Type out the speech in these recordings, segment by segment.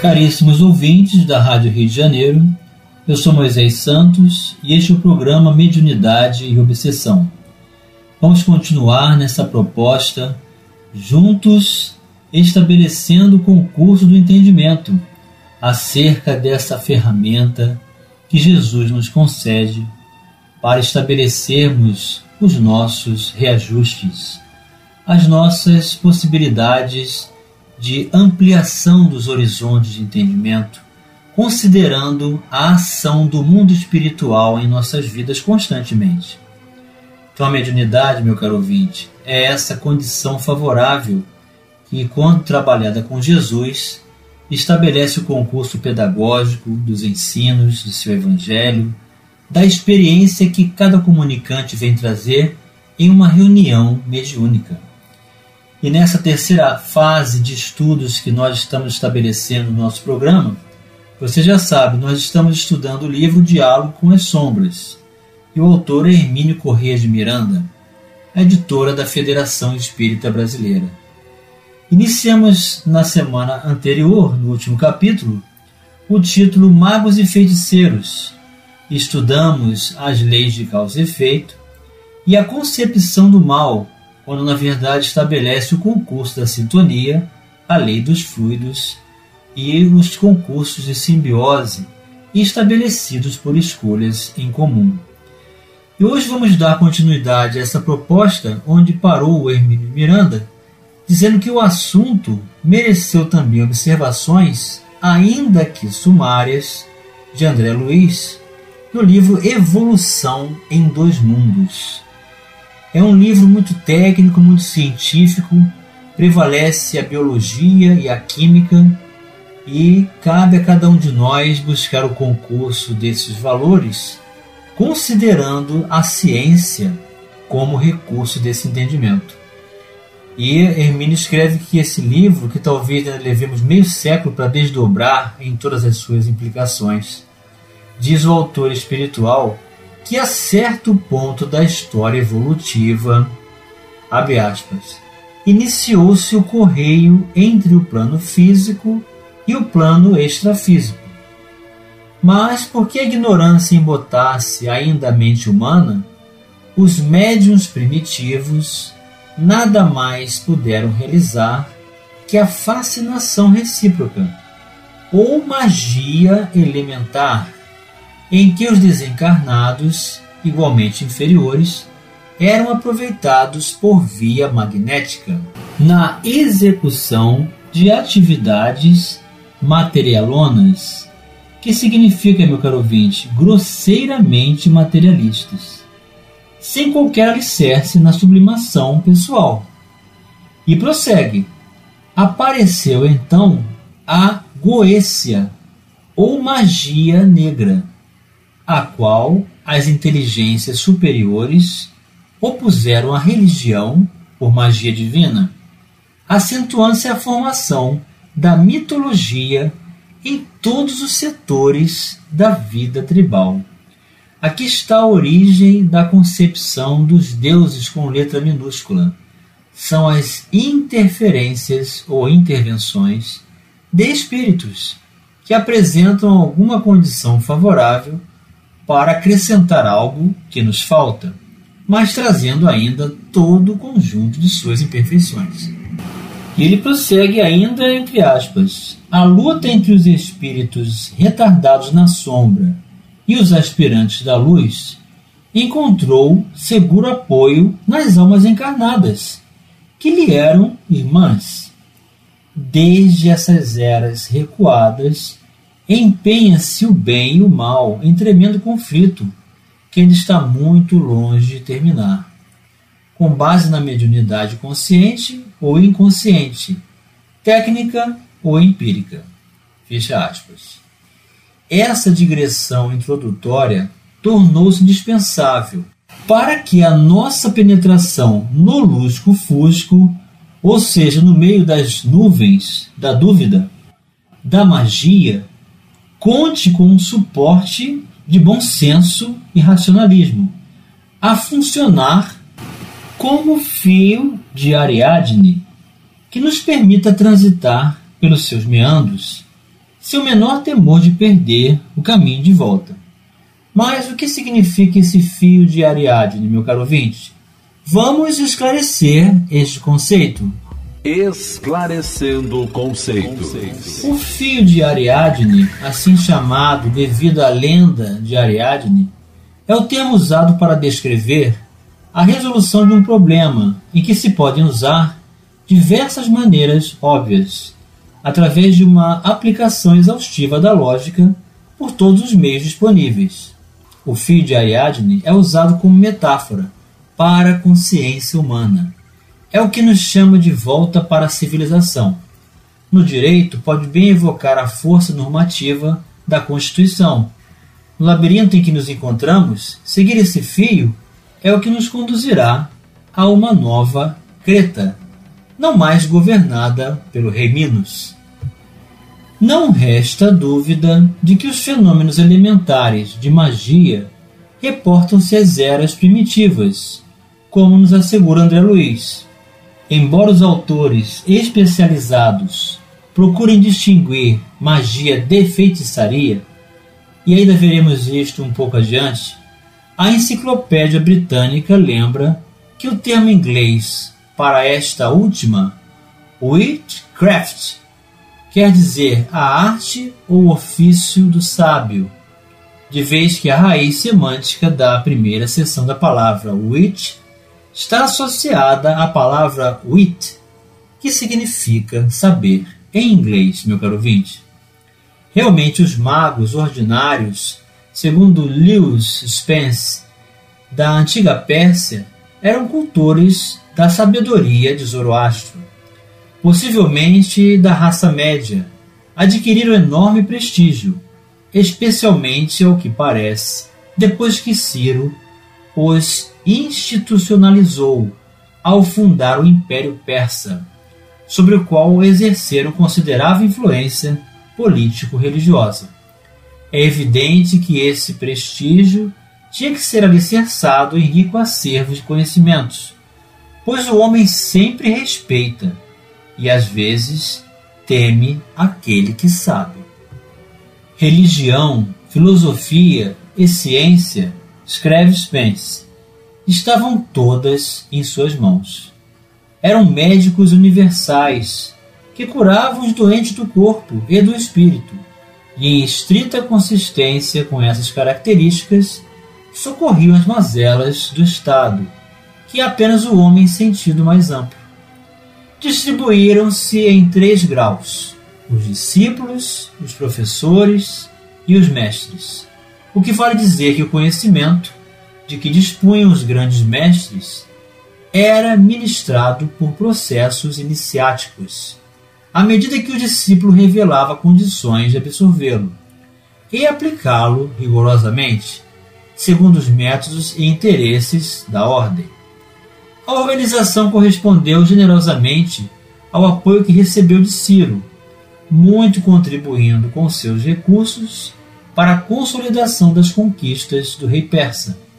Caríssimos ouvintes da Rádio Rio de Janeiro, eu sou Moisés Santos e este é o programa Mediunidade e Obsessão. Vamos continuar nessa proposta, juntos estabelecendo o concurso do entendimento acerca dessa ferramenta que Jesus nos concede para estabelecermos os nossos reajustes, as nossas possibilidades de ampliação dos horizontes de entendimento, considerando a ação do mundo espiritual em nossas vidas constantemente. Então, a mediunidade, meu caro ouvinte, é essa condição favorável que, quando trabalhada com Jesus, estabelece o concurso pedagógico dos ensinos de seu Evangelho, da experiência que cada comunicante vem trazer em uma reunião mediúnica. E nessa terceira fase de estudos que nós estamos estabelecendo no nosso programa, você já sabe, nós estamos estudando o livro Diálogo com as Sombras. E o autor é Hermínio Corrêa de Miranda, editora da Federação Espírita Brasileira. Iniciamos na semana anterior, no último capítulo, o título Magos e Feiticeiros. Estudamos as leis de causa e efeito e a concepção do mal quando na verdade estabelece o concurso da sintonia, a lei dos fluidos e os concursos de simbiose estabelecidos por escolhas em comum. E hoje vamos dar continuidade a essa proposta onde parou o Hermínio Miranda, dizendo que o assunto mereceu também observações, ainda que sumárias, de André Luiz, no livro Evolução em Dois Mundos. É um livro muito técnico, muito científico, prevalece a biologia e a química e cabe a cada um de nós buscar o concurso desses valores, considerando a ciência como recurso desse entendimento. E Hermínio escreve que esse livro, que talvez levemos meio século para desdobrar em todas as suas implicações, diz o autor espiritual que a certo ponto da história evolutiva, iniciou-se o correio entre o plano físico e o plano extrafísico. Mas porque a ignorância embotasse ainda a mente humana, os médiuns primitivos nada mais puderam realizar que a fascinação recíproca ou magia elementar em que os desencarnados, igualmente inferiores, eram aproveitados por via magnética na execução de atividades materialonas, que significa, meu caro ouvinte, grosseiramente materialistas, sem qualquer alicerce na sublimação pessoal. E prossegue. Apareceu então a Goécia, ou magia negra, a qual as inteligências superiores opuseram à religião por magia divina, acentuando-se a formação da mitologia em todos os setores da vida tribal. Aqui está a origem da concepção dos deuses com letra minúscula. São as interferências ou intervenções de espíritos que apresentam alguma condição favorável para acrescentar algo que nos falta, mas trazendo ainda todo o conjunto de suas imperfeições. E ele prossegue ainda entre aspas: a luta entre os espíritos retardados na sombra e os aspirantes da luz encontrou seguro apoio nas almas encarnadas, que lhe eram irmãs. Desde essas eras recuadas, empenha-se o bem e o mal em tremendo conflito, que ainda está muito longe de terminar. Com base na mediunidade consciente ou inconsciente, técnica ou empírica. Fecha aspas. essa digressão introdutória tornou-se indispensável para que a nossa penetração no lusco-fusco, ou seja, no meio das nuvens da dúvida, da magia, conte com um suporte de bom senso e racionalismo, a funcionar como fio de Ariadne que nos permita transitar pelos seus meandros sem o menor temor de perder o caminho de volta. Mas o que significa esse fio de Ariadne, meu caro ouvinte? Vamos esclarecer este conceito. Esclarecendo conceitos. O fio de Ariadne, assim chamado devido à lenda de Ariadne, é o termo usado para descrever a resolução de um problema em que se podem usar diversas maneiras óbvias, através de uma aplicação exaustiva da lógica por todos os meios disponíveis. O fio de Ariadne é usado como metáfora para a consciência humana. É o que nos chama de volta para a civilização. No direito, pode bem evocar a força normativa da Constituição. No labirinto em que nos encontramos, seguir esse fio é o que nos conduzirá a uma nova Creta, não mais governada pelo rei Minos. Não resta dúvida de que os fenômenos elementares de magia reportam-se às eras primitivas, como nos assegura André Luiz. Embora os autores especializados procurem distinguir magia de feitiçaria, e ainda veremos isto um pouco adiante, a Enciclopédia Britânica lembra que o termo inglês para esta última, witchcraft, quer dizer a arte ou ofício do sábio, de vez que a raiz semântica da primeira seção da palavra witch está associada à palavra wit, que significa saber em inglês, meu caro ouvinte. Realmente, os magos ordinários, segundo Lewis Spence, da antiga Pérsia, eram cultores da sabedoria de Zoroastro possivelmente da raça média, adquiriram enorme prestígio, especialmente ao que parece, depois que Ciro os institucionalizou ao fundar o Império Persa, sobre o qual exerceram considerável influência político-religiosa. É evidente que esse prestígio tinha que ser alicerçado em rico acervo de conhecimentos, pois o homem sempre respeita e às vezes teme aquele que sabe. Religião, filosofia e ciência, escreve Spence, estavam todas em suas mãos. Eram médicos universais que curavam os doentes do corpo e do espírito, e em estrita consistência com essas características, socorriam as mazelas do Estado, que é apenas o homem em sentido mais amplo distribuíram-se em três graus: os discípulos, os professores e os mestres. O que vale dizer que o conhecimento de que dispunham os grandes mestres era ministrado por processos iniciáticos, à medida que o discípulo revelava condições de absorvê-lo e aplicá-lo rigorosamente, segundo os métodos e interesses da ordem. A organização correspondeu generosamente ao apoio que recebeu de Ciro, muito contribuindo com seus recursos para a consolidação das conquistas do rei persa.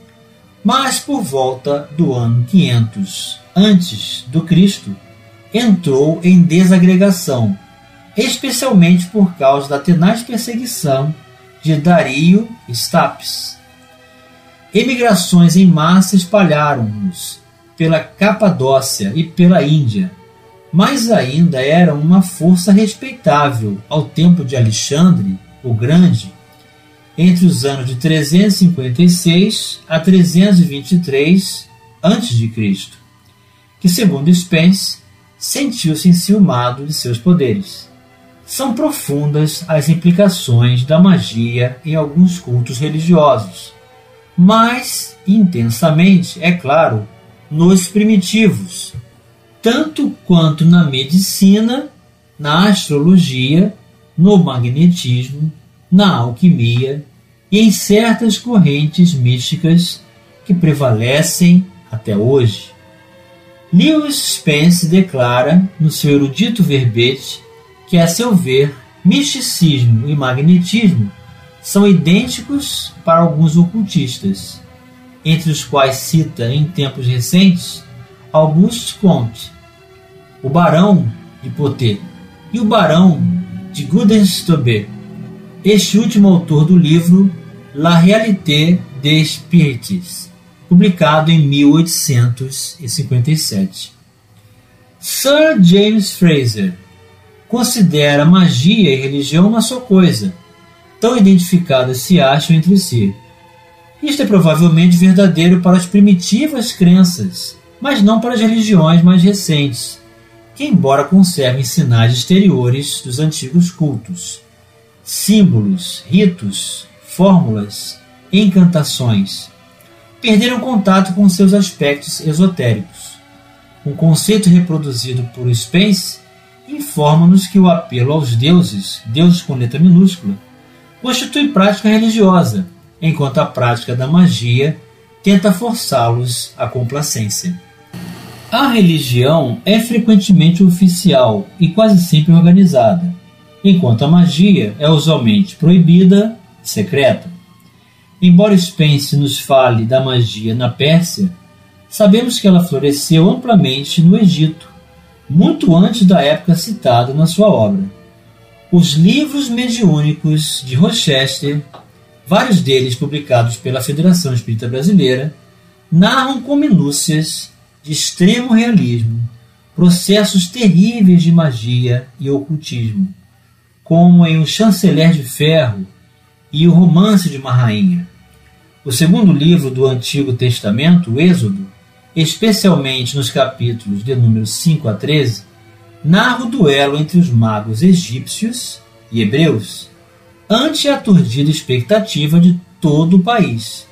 Mas por volta do ano 500 antes do Cristo, entrou em desagregação, especialmente por causa da tenaz perseguição de Dario Stapes. Emigrações em massa espalharam-nos pela Capadócia e pela Índia, mas ainda era uma força respeitável ao tempo de Alexandre o Grande, entre os anos de 356 a 323 a.C., que, segundo Spence, sentiu-se enciumado de seus poderes. São profundas as implicações da magia em alguns cultos religiosos, mas intensamente, é claro, nos primitivos, tanto quanto na medicina, na astrologia, no magnetismo na alquimia e em certas correntes místicas que prevalecem até hoje. Lewis Spence declara no seu erudito verbete que, a seu ver, misticismo e magnetismo são idênticos para alguns ocultistas, entre os quais cita em tempos recentes Auguste Comte, o Barão de Poté e o Barão de Gudenstube, este último autor do livro La réalité des spirites, publicado em 1857. Sir James Fraser considera magia e religião uma só coisa, tão identificadas se acham entre si. Isto é provavelmente verdadeiro para as primitivas crenças, mas não para as religiões mais recentes, que, embora conservem sinais exteriores dos antigos cultos, símbolos, ritos, fórmulas, encantações, perderam contato com seus aspectos esotéricos. Um conceito reproduzido por Spence informa-nos que o apelo aos deuses, deuses com letra minúscula, constitui prática religiosa, enquanto a prática da magia tenta forçá-los à complacência. A religião é frequentemente oficial e quase sempre organizada, enquanto a magia é usualmente proibida secreta. Embora Spence nos fale da magia na Pérsia, sabemos que ela floresceu amplamente no Egito, muito antes da época citada na sua obra. Os livros mediúnicos de Rochester, vários deles publicados pela Federação Espírita Brasileira, narram com minúcias de extremo realismo processos terríveis de magia e ocultismo, como em O Chanceler de Ferro e O Romance de uma Rainha. O segundo livro do Antigo Testamento, o Êxodo, especialmente nos capítulos de números 5 a 13, narra o duelo entre os magos egípcios e hebreus, ante a aturdida expectativa de todo o país.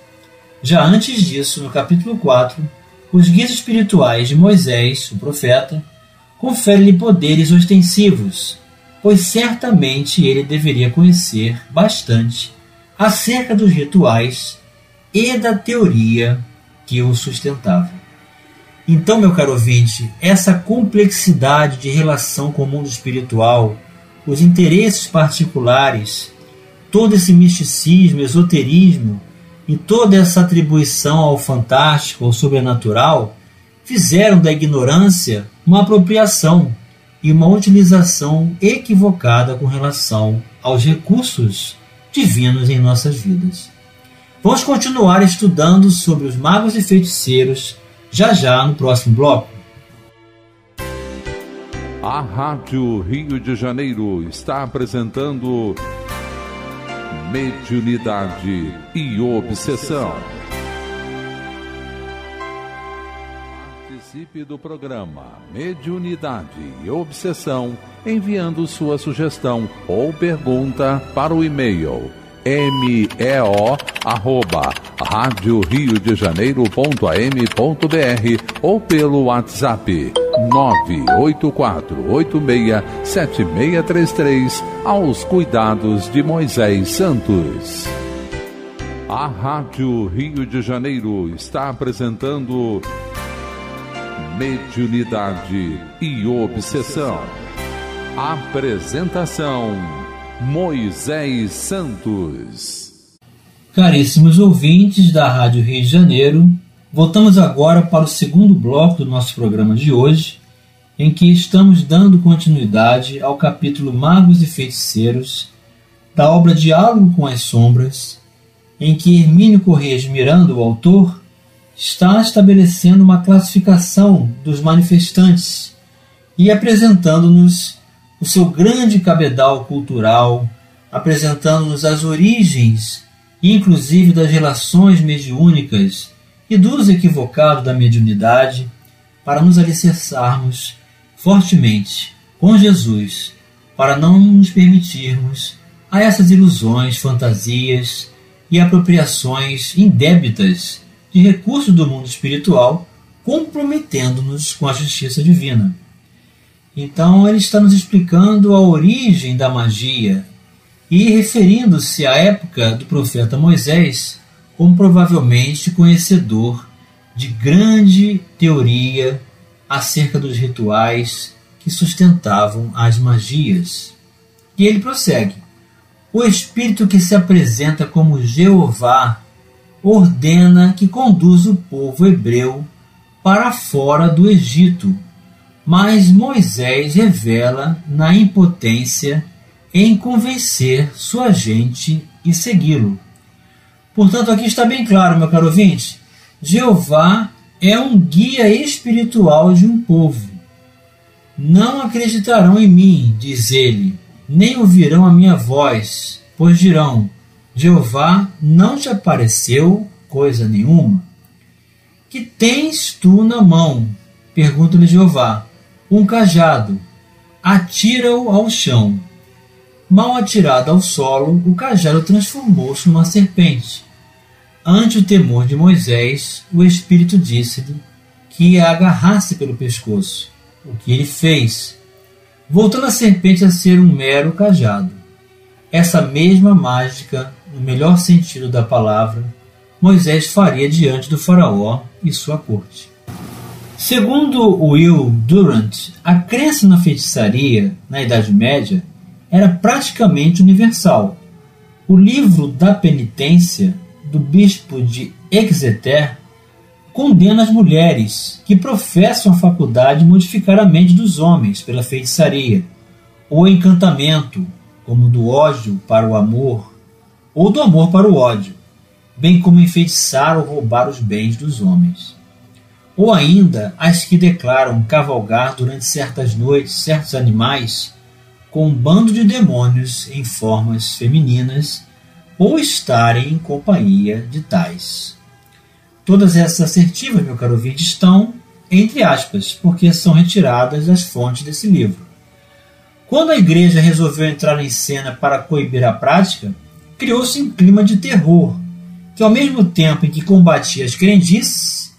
Já antes disso, no capítulo 4, os guias espirituais de Moisés, o profeta, conferem-lhe poderes ostensivos, pois certamente ele deveria conhecer bastante acerca dos rituais e da teoria que o sustentava. Então, meu caro ouvinte, essa complexidade de relação com o mundo espiritual, os interesses particulares, todo esse misticismo, esoterismo e toda essa atribuição ao fantástico, ao sobrenatural, fizeram da ignorância uma apropriação e uma utilização equivocada com relação aos recursos divinos em nossas vidas. Vamos continuar estudando sobre os magos e feiticeiros já já no próximo bloco. A Rádio Rio de Janeiro está apresentando Mediunidade e Obsessão. Participe do programa Mediunidade e Obsessão enviando sua sugestão ou pergunta para o e-mail meo arroba rádio Rio de Janeiro.am.br ou pelo WhatsApp 984867633 aos cuidados de Moisés Santos. A Rádio Rio de Janeiro está apresentando Mediunidade e Obsessão. Apresentação Moisés Santos. Caríssimos ouvintes da Rádio Rio de Janeiro, voltamos agora para o segundo bloco do nosso programa de hoje, em que estamos dando continuidade ao capítulo Magos e Feiticeiros da obra Diálogo com as Sombras, em que Hermínio Corrêa de Miranda, o autor, está estabelecendo uma classificação dos manifestantes e apresentando-nos o seu grande cabedal cultural, apresentando-nos as origens, inclusive das relações mediúnicas e do uso equivocado da mediunidade, para nos alicerçarmos fortemente com Jesus, para não nos permitirmos a essas ilusões, fantasias e apropriações indébitas de recursos do mundo espiritual, comprometendo-nos com a justiça divina. Então ele está nos explicando a origem da magia e referindo-se à época do profeta Moisés como provavelmente conhecedor de grande teoria acerca dos rituais que sustentavam as magias. E ele prossegue: O espírito que se apresenta como Jeová ordena que conduza o povo hebreu para fora do Egito, mas Moisés revela na impotência em convencer sua gente e segui-lo. Portanto, aqui está bem claro, meu caro ouvinte: Jeová é um guia espiritual de um povo. Não acreditarão em mim, diz ele, nem ouvirão a minha voz, pois dirão: Jeová não te apareceu coisa nenhuma. Que tens tu na mão? Pergunta-lhe Jeová. Um cajado. Atira-o ao chão. Mal atirado ao solo, o cajado transformou-se numa serpente. Ante o temor de Moisés, o Espírito disse-lhe que a agarrasse pelo pescoço, o que ele fez, voltando a serpente a ser um mero cajado. Essa mesma mágica, no melhor sentido da palavra, Moisés faria diante do Faraó e sua corte. Segundo Will Durant, a crença na feitiçaria na Idade Média era praticamente universal. O livro da penitência do bispo de Exeter condena as mulheres que professam a faculdade de modificar a mente dos homens pela feitiçaria, ou encantamento, como do ódio para o amor, ou do amor para o ódio, bem como enfeitiçar ou roubar os bens dos homens. Ou ainda as que declaram cavalgar durante certas noites certos animais com um bando de demônios em formas femininas ou estarem em companhia de tais. Todas essas assertivas, meu caro ouvinte, estão entre aspas, porque são retiradas das fontes desse livro. Quando a igreja resolveu entrar em cena para coibir a prática, criou-se um clima de terror, que ao mesmo tempo em que combatia as crendices,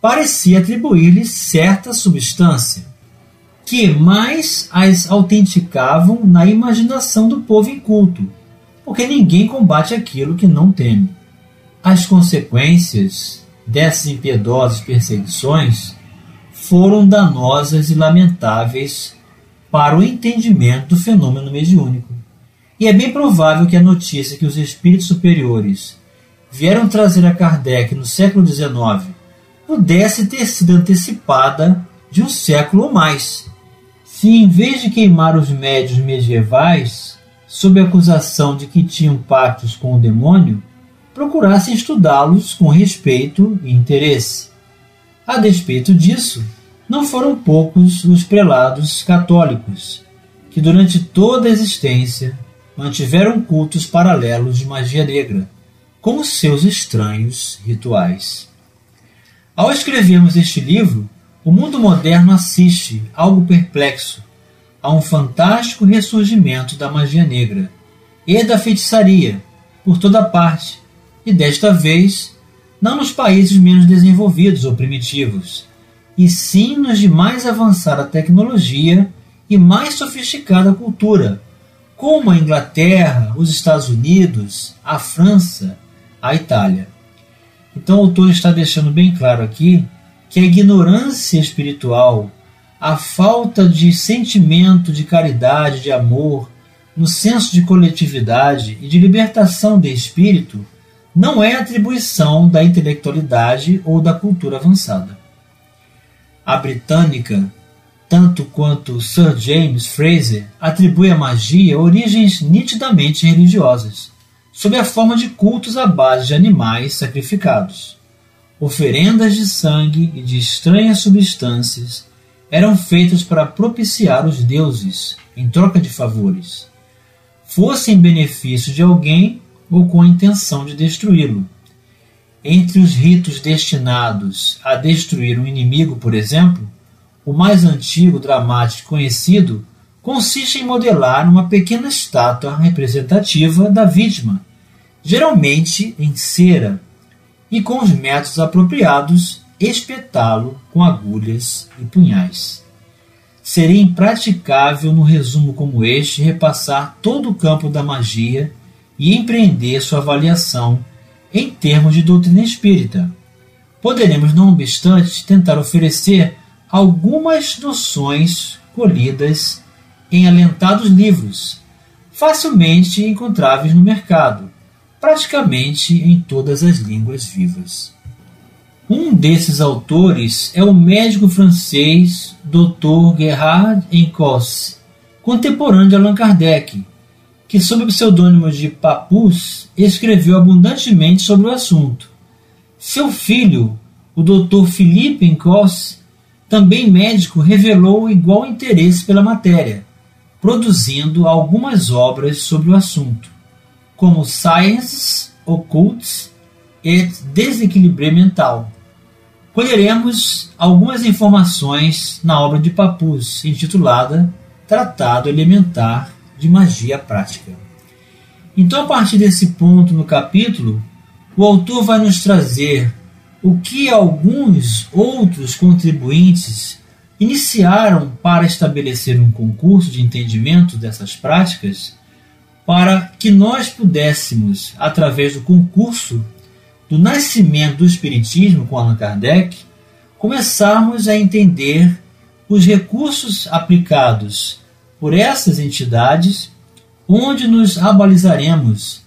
parecia atribuir-lhes certa substância que mais as autenticavam na imaginação do povo inculto, porque ninguém combate aquilo que não teme. As consequências dessas impiedosas perseguições foram danosas e lamentáveis para o entendimento do fenômeno mediúnico. E é bem provável que a notícia que os espíritos superiores vieram trazer a Kardec no século XIX pudesse ter sido antecipada de um século ou mais se em vez de queimar os médios medievais, sob a acusação de que tinham pactos com o demônio, procurassem estudá-los com respeito e interesse. A despeito disso, não foram poucos os prelados católicos que, durante toda a existência, mantiveram cultos paralelos de magia negra, com seus estranhos rituais. Ao escrevermos este livro, o mundo moderno assiste, algo perplexo, a um fantástico ressurgimento da magia negra e da feitiçaria por toda parte, e desta vez não nos países menos desenvolvidos ou primitivos, e sim nos de mais avançada tecnologia e mais sofisticada cultura, como a Inglaterra, os Estados Unidos, a França, a Itália. Então o autor está deixando bem claro aqui que a ignorância espiritual, a falta de sentimento de caridade, de amor, no senso de coletividade e de libertação de espírito, não é atribuição da intelectualidade ou da cultura avançada. A britânica, tanto quanto Sir James Fraser, atribui à magia origens nitidamente religiosas, sob a forma de cultos à base de animais sacrificados oferendas de sangue e de estranhas substâncias eram feitas para propiciar os deuses em troca de favores, fosse em benefício de alguém ou com a intenção de destruí-lo. Entre os ritos destinados a destruir um inimigo, por exemplo, o mais antigo dramático conhecido consiste em modelar uma pequena estátua representativa da vítima, geralmente em cera e com os métodos apropriados espetá-lo com agulhas e punhais. seria impraticável, no resumo como este, repassar todo o campo da magia e empreender sua avaliação em termos de doutrina espírita. Poderemos, não obstante, tentar oferecer algumas noções colhidas em alentados livros, facilmente encontráveis no mercado, praticamente em todas as línguas vivas. Um desses autores é o médico francês Dr. Gerhard Encos, contemporâneo de Allan Kardec, que, sob o pseudônimo de Papus, escreveu abundantemente sobre o assunto. Seu filho, o Dr. Philippe Encos, também médico, revelou igual interesse pela matéria, produzindo algumas obras sobre o assunto, como Sciences Occultes et Desequilibre Mental colheremos algumas informações na obra de Papus, intitulada Tratado Elementar de Magia Prática. Então, a partir desse ponto no capítulo, o autor vai nos trazer o que alguns outros contribuintes iniciaram para estabelecer um concurso de entendimento dessas práticas, para que nós pudéssemos, através do concurso, do nascimento do Espiritismo com Allan Kardec, começarmos a entender os recursos aplicados por essas entidades, onde nos abalizaremos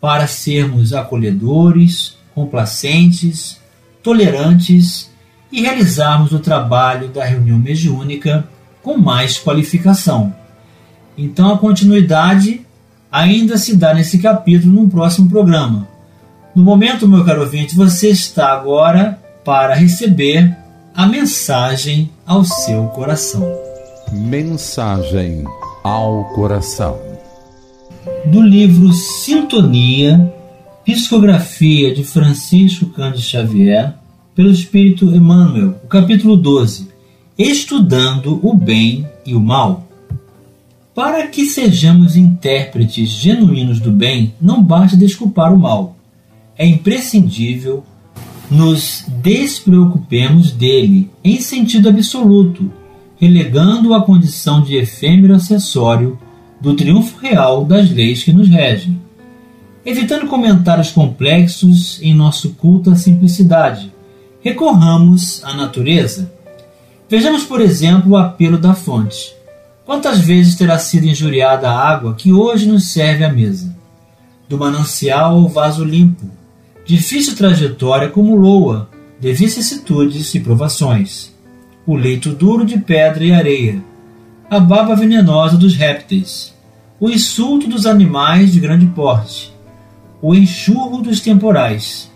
para sermos acolhedores, complacentes, tolerantes e realizarmos o trabalho da reunião mediúnica com mais qualificação. Então a continuidade ainda se dá nesse capítulo no próximo programa. No momento, meu caro ouvinte, você está agora para receber a mensagem ao seu coração. Mensagem ao coração. Do livro Sintonia, Psicografia de Francisco Cândido Xavier, pelo Espírito Emmanuel, o capítulo 12, Estudando o Bem e o Mal. Para que sejamos intérpretes genuínos do bem, não basta desculpar o mal é imprescindível nos despreocupemos dele em sentido absoluto, relegando-o à condição de efêmero acessório do triunfo real das leis que nos regem. Evitando comentários complexos em nosso culto à simplicidade, recorramos à natureza. Vejamos, por exemplo, o apelo da fonte. Quantas vezes terá sido injuriada a água que hoje nos serve à mesa? Do manancial ao vaso limpo, Difícil trajetória acumulou-a de vicissitudes e provações. O leito duro de pedra e areia, a baba venenosa dos répteis, o insulto dos animais de grande porte, o enxurro dos temporais,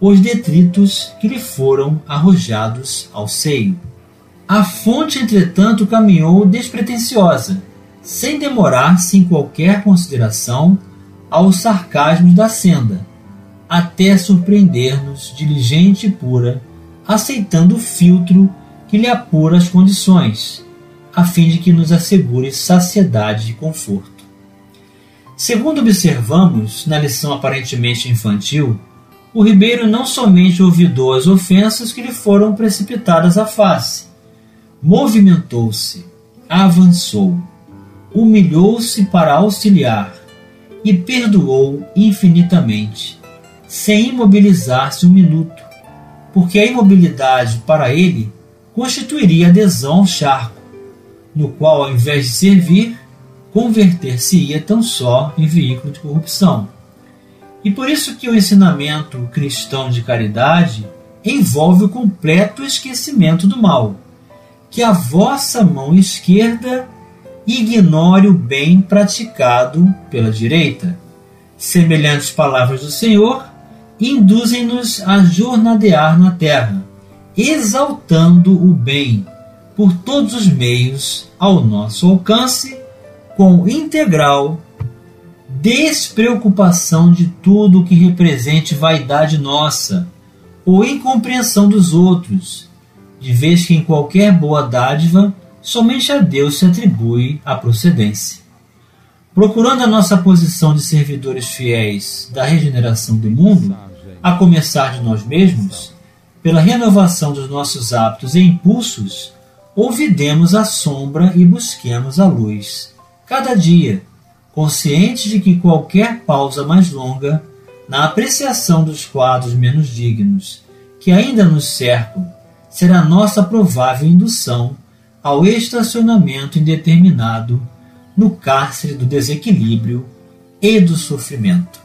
os detritos que lhe foram arrojados ao seio. A fonte, entretanto, caminhou despretensiosa, sem demorar-se em qualquer consideração aos sarcasmos da senda até surpreender-nos diligente e pura, aceitando o filtro que lhe apura as condições, a fim de que nos assegure saciedade e conforto. Segundo observamos na lição aparentemente infantil, o ribeiro não somente olvidou as ofensas que lhe foram precipitadas à face, movimentou-se, avançou, humilhou-se para auxiliar e perdoou infinitamente sem imobilizar-se um minuto, porque a imobilidade para ele constituiria adesão ao charco, no qual, ao invés de servir, converter-se-ia tão só em veículo de corrupção. E por isso que o ensinamento cristão de caridade envolve o completo esquecimento do mal, que a vossa mão esquerda ignore o bem praticado pela direita. Semelhantes palavras do Senhor induzem-nos a jornadear na terra, exaltando o bem por todos os meios ao nosso alcance, com integral despreocupação de tudo que represente vaidade nossa ou incompreensão dos outros, de vez que em qualquer boa dádiva somente a Deus se atribui a procedência. Procurando a nossa posição de servidores fiéis da regeneração do mundo, a começar de nós mesmos, pela renovação dos nossos hábitos e impulsos, ouvidemos a sombra e busquemos a luz. Cada dia, conscientes de que qualquer pausa mais longa na apreciação dos quadros menos dignos que ainda nos cercam será nossa provável indução ao estacionamento indeterminado no cárcere do desequilíbrio e do sofrimento.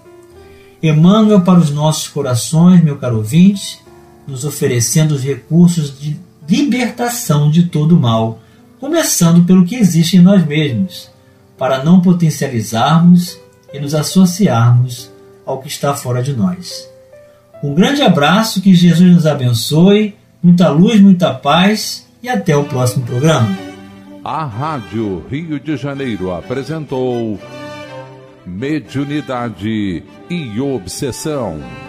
Emmanuel para os nossos corações, meu caro ouvinte, nos oferecendo os recursos de libertação de todo mal, começando pelo que existe em nós mesmos, para não potencializarmos e nos associarmos ao que está fora de nós. Um grande abraço, que Jesus nos abençoe, muita luz, muita paz e até o próximo programa. A Rádio Rio de Janeiro apresentou Mediunidade e Obsessão.